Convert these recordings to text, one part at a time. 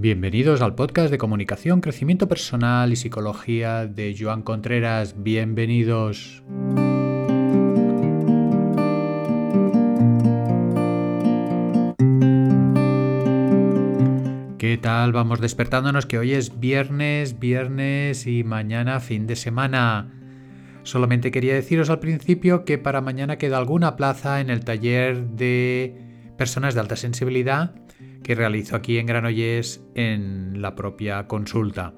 Bienvenidos al podcast de comunicación, crecimiento personal y psicología de Joan Contreras. Bienvenidos. ¿Qué tal? Vamos despertándonos que hoy es viernes, viernes y mañana fin de semana. Solamente quería deciros al principio que para mañana queda alguna plaza en el taller de personas de alta sensibilidad que realizo aquí en Granollers en la propia consulta.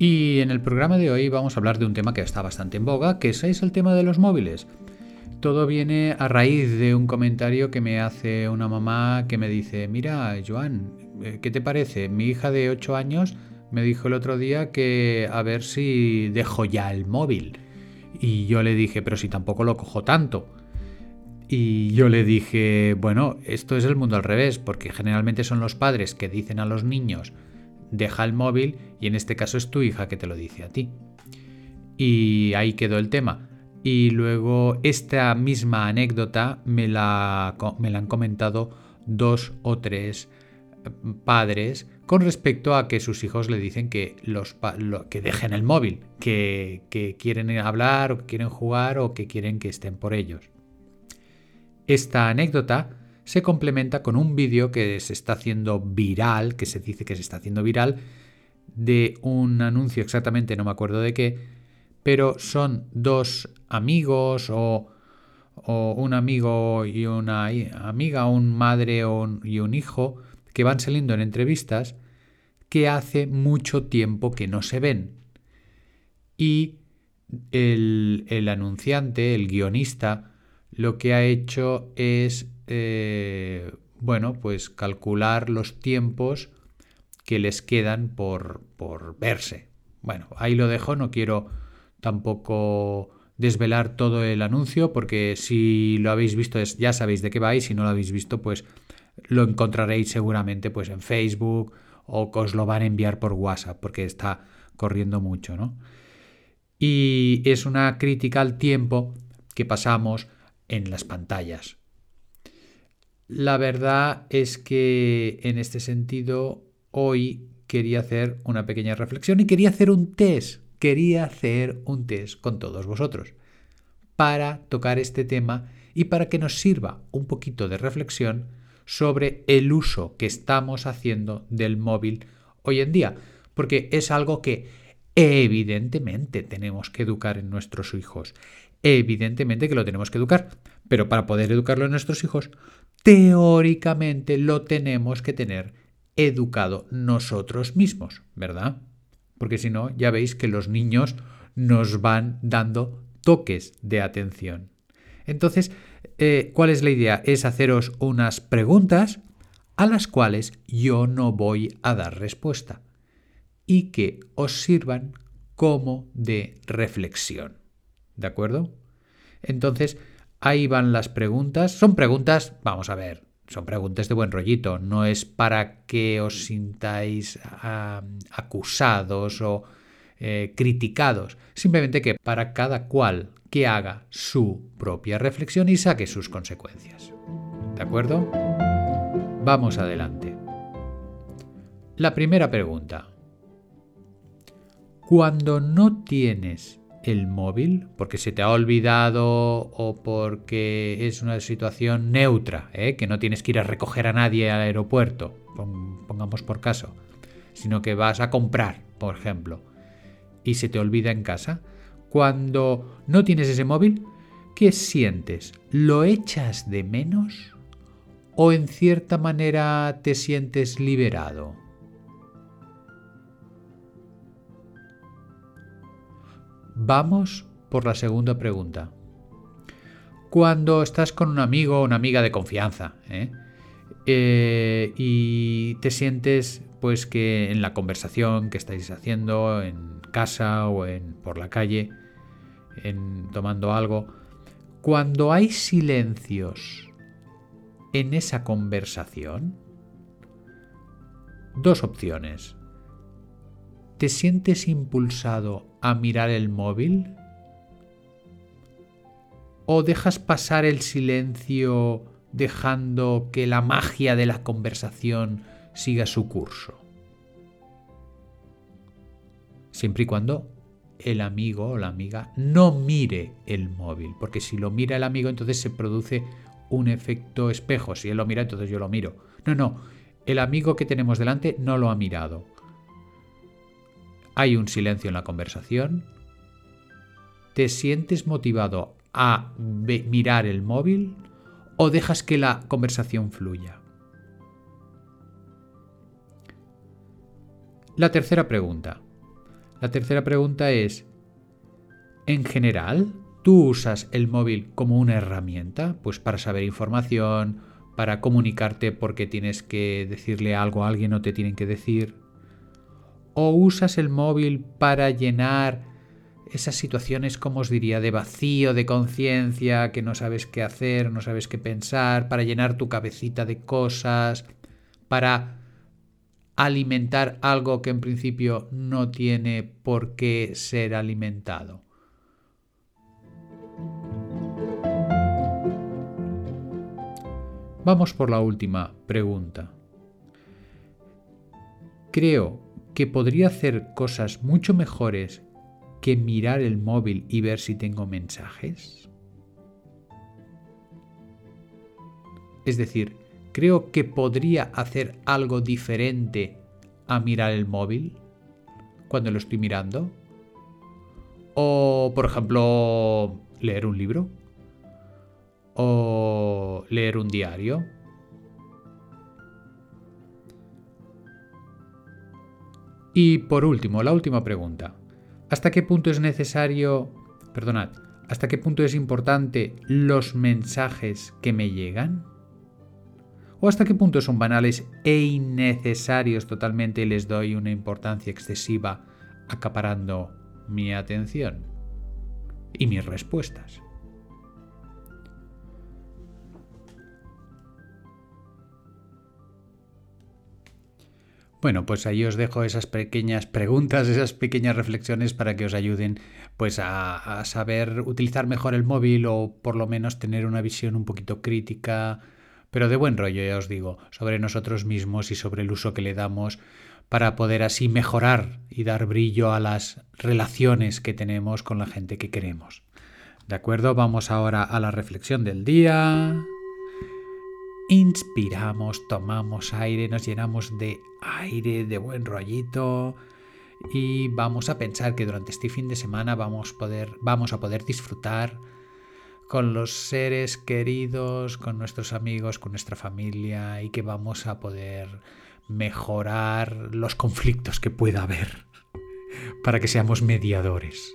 Y en el programa de hoy vamos a hablar de un tema que está bastante en boga, que es el tema de los móviles. Todo viene a raíz de un comentario que me hace una mamá que me dice, mira, Joan, eh, ¿qué te parece? Mi hija de 8 años me dijo el otro día que a ver si dejo ya el móvil. Y yo le dije, pero si tampoco lo cojo tanto. Y yo le dije, bueno, esto es el mundo al revés, porque generalmente son los padres que dicen a los niños, deja el móvil, y en este caso es tu hija que te lo dice a ti. Y ahí quedó el tema. Y luego esta misma anécdota me la, me la han comentado dos o tres padres con respecto a que sus hijos le dicen que, los, que dejen el móvil, que, que quieren hablar o que quieren jugar o que quieren que estén por ellos. Esta anécdota se complementa con un vídeo que se está haciendo viral, que se dice que se está haciendo viral, de un anuncio exactamente, no me acuerdo de qué, pero son dos amigos o, un amigo y una amiga, un madre y un hijo, que van saliendo en entrevistas que hace mucho tiempo que no se ven. Y el, anunciante, el guionista, lo que ha hecho es, eh, bueno, pues calcular los tiempos que les quedan por, por verse. Bueno, ahí lo dejo, no quiero tampoco desvelar todo el anuncio porque si lo habéis visto ya sabéis de qué va y si no lo habéis visto pues lo encontraréis seguramente pues en Facebook o os lo van a enviar por WhatsApp porque está corriendo mucho, ¿no? Y es una crítica al tiempo que pasamos en las pantallas. La verdad es que en este sentido hoy quería hacer una pequeña reflexión y quería hacer un test, quería hacer un test con todos vosotros para tocar este tema y para que nos sirva un poquito de reflexión sobre el uso que estamos haciendo del móvil hoy en día, porque es algo que evidentemente tenemos que educar en nuestros hijos. Evidentemente que lo tenemos que educar, pero para poder educarlo en nuestros hijos, teóricamente lo tenemos que tener educado nosotros mismos, ¿verdad? Porque si no, ya veis que los niños nos van dando toques de atención. Entonces, eh, ¿cuál es la idea? Es haceros unas preguntas a las cuales yo no voy a dar respuesta y que os sirvan como de reflexión. ¿De acuerdo? Entonces, ahí van las preguntas. Son preguntas, vamos a ver, son preguntas de buen rollito. No es para que os sintáis acusados o eh, criticados. Simplemente que para cada cual que haga su propia reflexión y saque sus consecuencias. ¿De acuerdo? Vamos adelante. La primera pregunta. Cuando no tienes el móvil, porque se te ha olvidado o porque es una situación neutra, ¿eh? que no tienes que ir a recoger a nadie al aeropuerto, pongamos por caso, sino que vas a comprar, por ejemplo, y se te olvida en casa, cuando no tienes ese móvil, ¿qué sientes? ¿Lo echas de menos? ¿O en cierta manera te sientes liberado? Vamos por la segunda pregunta. Cuando estás con un amigo o una amiga de confianza ¿eh? Eh, y te sientes pues que en la conversación que estáis haciendo en casa o en, por la calle, en, tomando algo, cuando hay silencios en esa conversación, dos opciones. ¿Te sientes impulsado a mirar el móvil? ¿O dejas pasar el silencio dejando que la magia de la conversación siga su curso. Siempre y cuando el amigo o la amiga no mire el móvil, porque si lo mira el amigo entonces se produce un efecto espejo, si él lo mira entonces yo lo miro. No, no, el amigo que tenemos delante no lo ha mirado. Hay un silencio en la conversación. ¿Te sientes motivado a mirar el móvil o dejas que la conversación fluya? La tercera pregunta. La tercera pregunta es, en general, ¿tú usas el móvil como una herramienta? Pues para saber información, para comunicarte porque tienes que decirle algo a alguien o te tienen que decir. ¿O usas el móvil para llenar esas situaciones, como os diría, de vacío, de conciencia, que no sabes qué hacer, no sabes qué pensar, para llenar tu cabecita de cosas, para alimentar algo que en principio no tiene por qué ser alimentado. Vamos por la última pregunta. Creo que podría hacer cosas mucho mejores que mirar el móvil y ver si tengo mensajes. Es decir, creo que podría hacer algo diferente a mirar el móvil cuando lo estoy mirando. O, por ejemplo, leer un libro. O leer un diario. Y por último, la última pregunta. ¿Hasta qué punto es necesario, perdonad, hasta qué punto es importante los mensajes que me llegan? ¿O hasta qué punto son banales e innecesarios totalmente y les doy una importancia excesiva acaparando mi atención y mis respuestas? Bueno, pues ahí os dejo esas pequeñas preguntas, esas pequeñas reflexiones para que os ayuden pues a, a, saber utilizar mejor el móvil o por lo menos tener una visión un poquito crítica pero de buen rollo, ya os digo, sobre nosotros mismos y sobre el uso que le damos para poder así mejorar y dar brillo a las relaciones que tenemos con la gente que queremos. ¿De acuerdo? Vamos ahora a la reflexión del día. Inspiramos, tomamos aire, nos llenamos de aire, de buen rollito y vamos a pensar que durante este fin de semana vamos, a poder disfrutar con los seres queridos, con nuestros amigos, con nuestra familia y que vamos a poder mejorar los conflictos que pueda haber para que seamos mediadores.